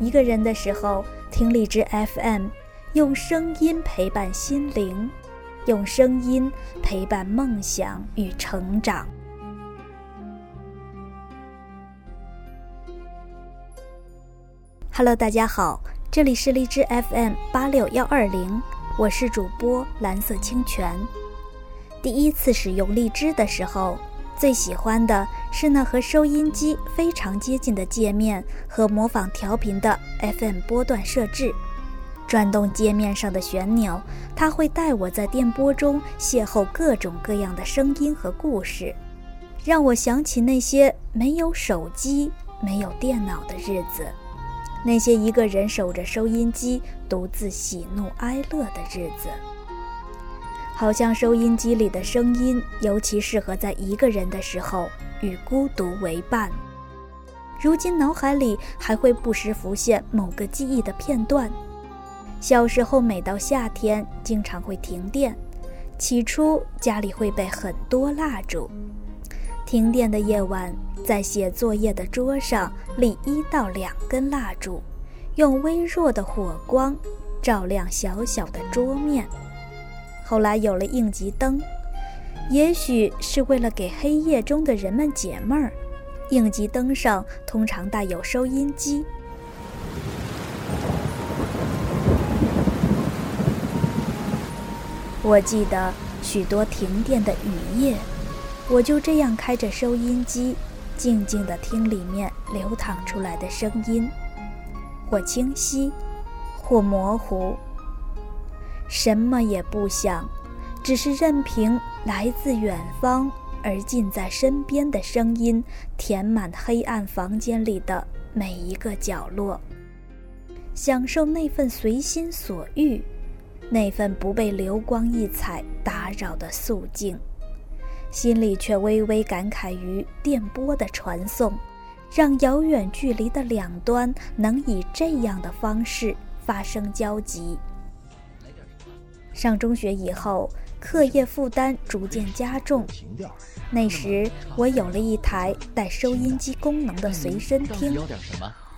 一个人的时候，听荔枝 FM，用声音陪伴心灵，用声音陪伴梦想与成长。Hello，大家好，这里是荔枝 FM 八六幺二零，我是主播蓝色清泉。第一次使用荔枝的时候。最喜欢的是那和收音机非常接近的界面和模仿调频的 FM 波段设置。转动界面上的旋钮，它会带我在电波中邂逅各种各样的声音和故事，让我想起那些没有手机、没有电脑的日子，那些一个人守着收音机独自喜怒哀乐的日子。好像收音机里的声音，尤其适合在一个人的时候与孤独为伴。如今脑海里还会不时浮现某个记忆的片段。小时候，每到夏天，经常会停电。起初，家里会备很多蜡烛。停电的夜晚，在写作业的桌上立一到两根蜡烛，用微弱的火光照亮小小的桌面。后来有了应急灯，也许是为了给黑夜中的人们解闷儿。应急灯上通常带有收音机。我记得许多停电的雨夜，我就这样开着收音机，静静地听里面流淌出来的声音，或清晰，或模糊。什么也不想，只是任凭来自远方而近在身边的声音填满黑暗房间里的每一个角落，享受那份随心所欲，那份不被流光溢彩打扰的肃静，心里却微微感慨于电波的传送，让遥远距离的两端能以这样的方式发生交集。上中学以后，课业负担逐渐加重。那时，我有了一台带收音机功能的随身听。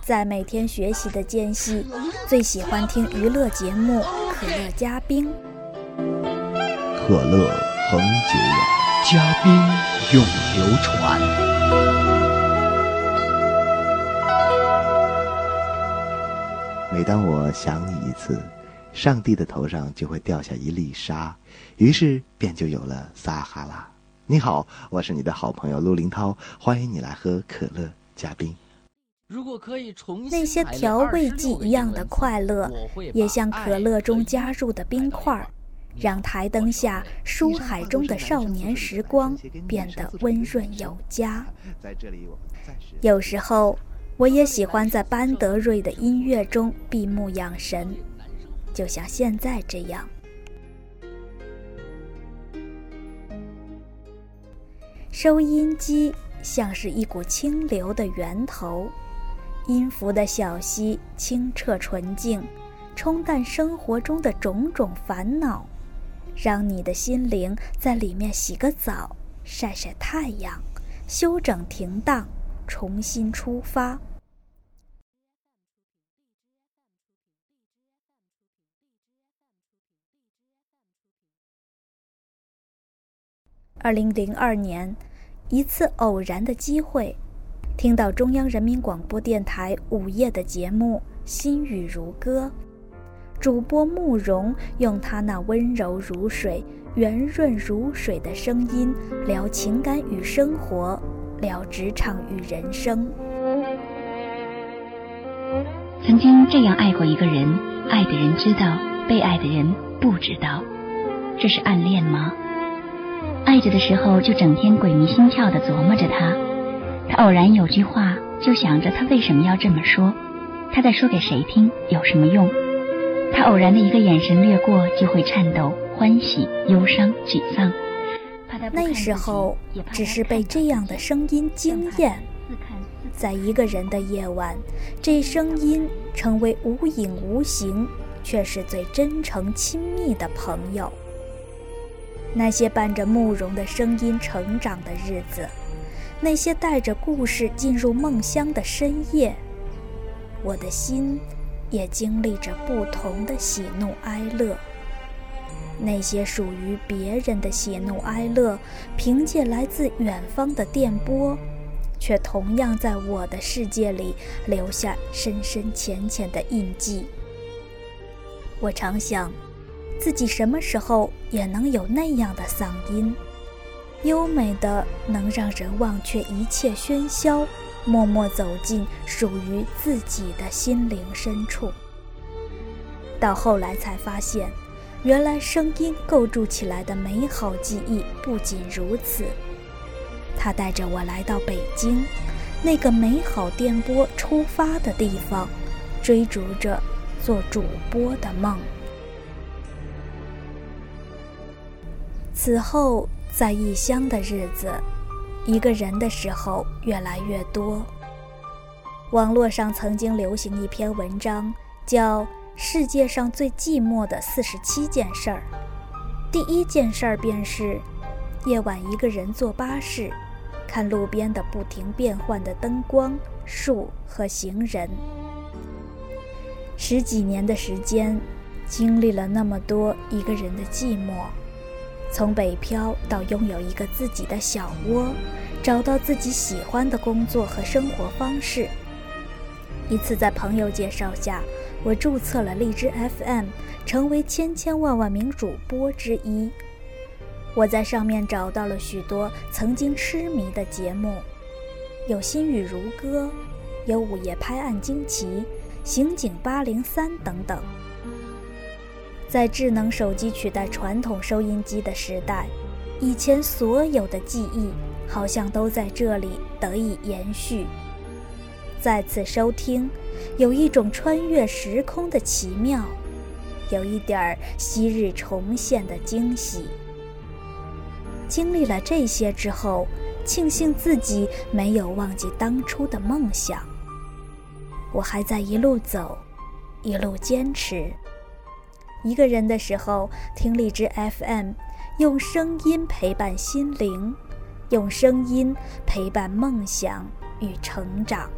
在每天学习的间隙，最喜欢听娱乐节目《可乐嘉宾》。可乐恒久远，嘉宾永流传。每当我想你一次。上帝的头上就会掉下一粒沙，于是便就有了撒哈拉。你好，我是你的好朋友陆林涛，欢迎你来喝可乐，加冰。如果可以重那些调味剂一样的快乐，也像可乐中加入的冰块，让台灯下书海中的少年时光变得温润有加。有时候，我也喜欢在班德瑞的音乐中闭目养神。就像现在这样，收音机像是一股清流的源头，音符的小溪清澈纯净，冲淡生活中的种种烦恼，让你的心灵在里面洗个澡，晒晒太阳，休整停当，重新出发。二零零二年，一次偶然的机会，听到中央人民广播电台午夜的节目《心语如歌》，主播慕容用他那温柔如水、圆润如水的声音聊情感与生活，聊职场与人生。曾经这样爱过一个人，爱的人知道，被爱的人不知道，这是暗恋吗？爱着的时候，就整天鬼迷心窍的琢磨着他。他偶然有句话，就想着他为什么要这么说，他在说给谁听，有什么用？他偶然的一个眼神掠过，就会颤抖、欢喜、忧伤、沮丧。那时候只是被这样的声音惊艳，在一个人的夜晚，这声音成为无影无形，却是最真诚亲密的朋友。那些伴着慕容的声音成长的日子，那些带着故事进入梦乡的深夜，我的心也经历着不同的喜怒哀乐。那些属于别人的喜怒哀乐，凭借来自远方的电波，却同样在我的世界里留下深深浅浅的印记。我常想，自己什么时候也能有那样的嗓音，优美的能让人忘却一切喧嚣，默默走进属于自己的心灵深处。到后来才发现。原来声音构筑起来的美好记忆不仅如此，它带着我来到北京，那个美好电波出发的地方，追逐着做主播的梦。此后，在异乡的日子，一个人的时候越来越多。网络上曾经流行一篇文章，叫。世界上最寂寞的四十七件事儿，第一件事儿便是夜晚一个人坐巴士，看路边的不停变换的灯光、树和行人。十几年的时间，经历了那么多一个人的寂寞，从北漂到拥有一个自己的小窝，找到自己喜欢的工作和生活方式。一次在朋友介绍下。我注册了荔枝 FM，成为千千万万名主播之一。我在上面找到了许多曾经痴迷的节目，有《心语如歌》，有《午夜拍案惊奇》、《刑警八零三》等等。在智能手机取代传统收音机的时代，以前所有的记忆好像都在这里得以延续。再次收听。有一种穿越时空的奇妙，有一点儿昔日重现的惊喜。经历了这些之后，庆幸自己没有忘记当初的梦想。我还在一路走，一路坚持。一个人的时候，听荔枝 FM，用声音陪伴心灵，用声音陪伴梦想与成长。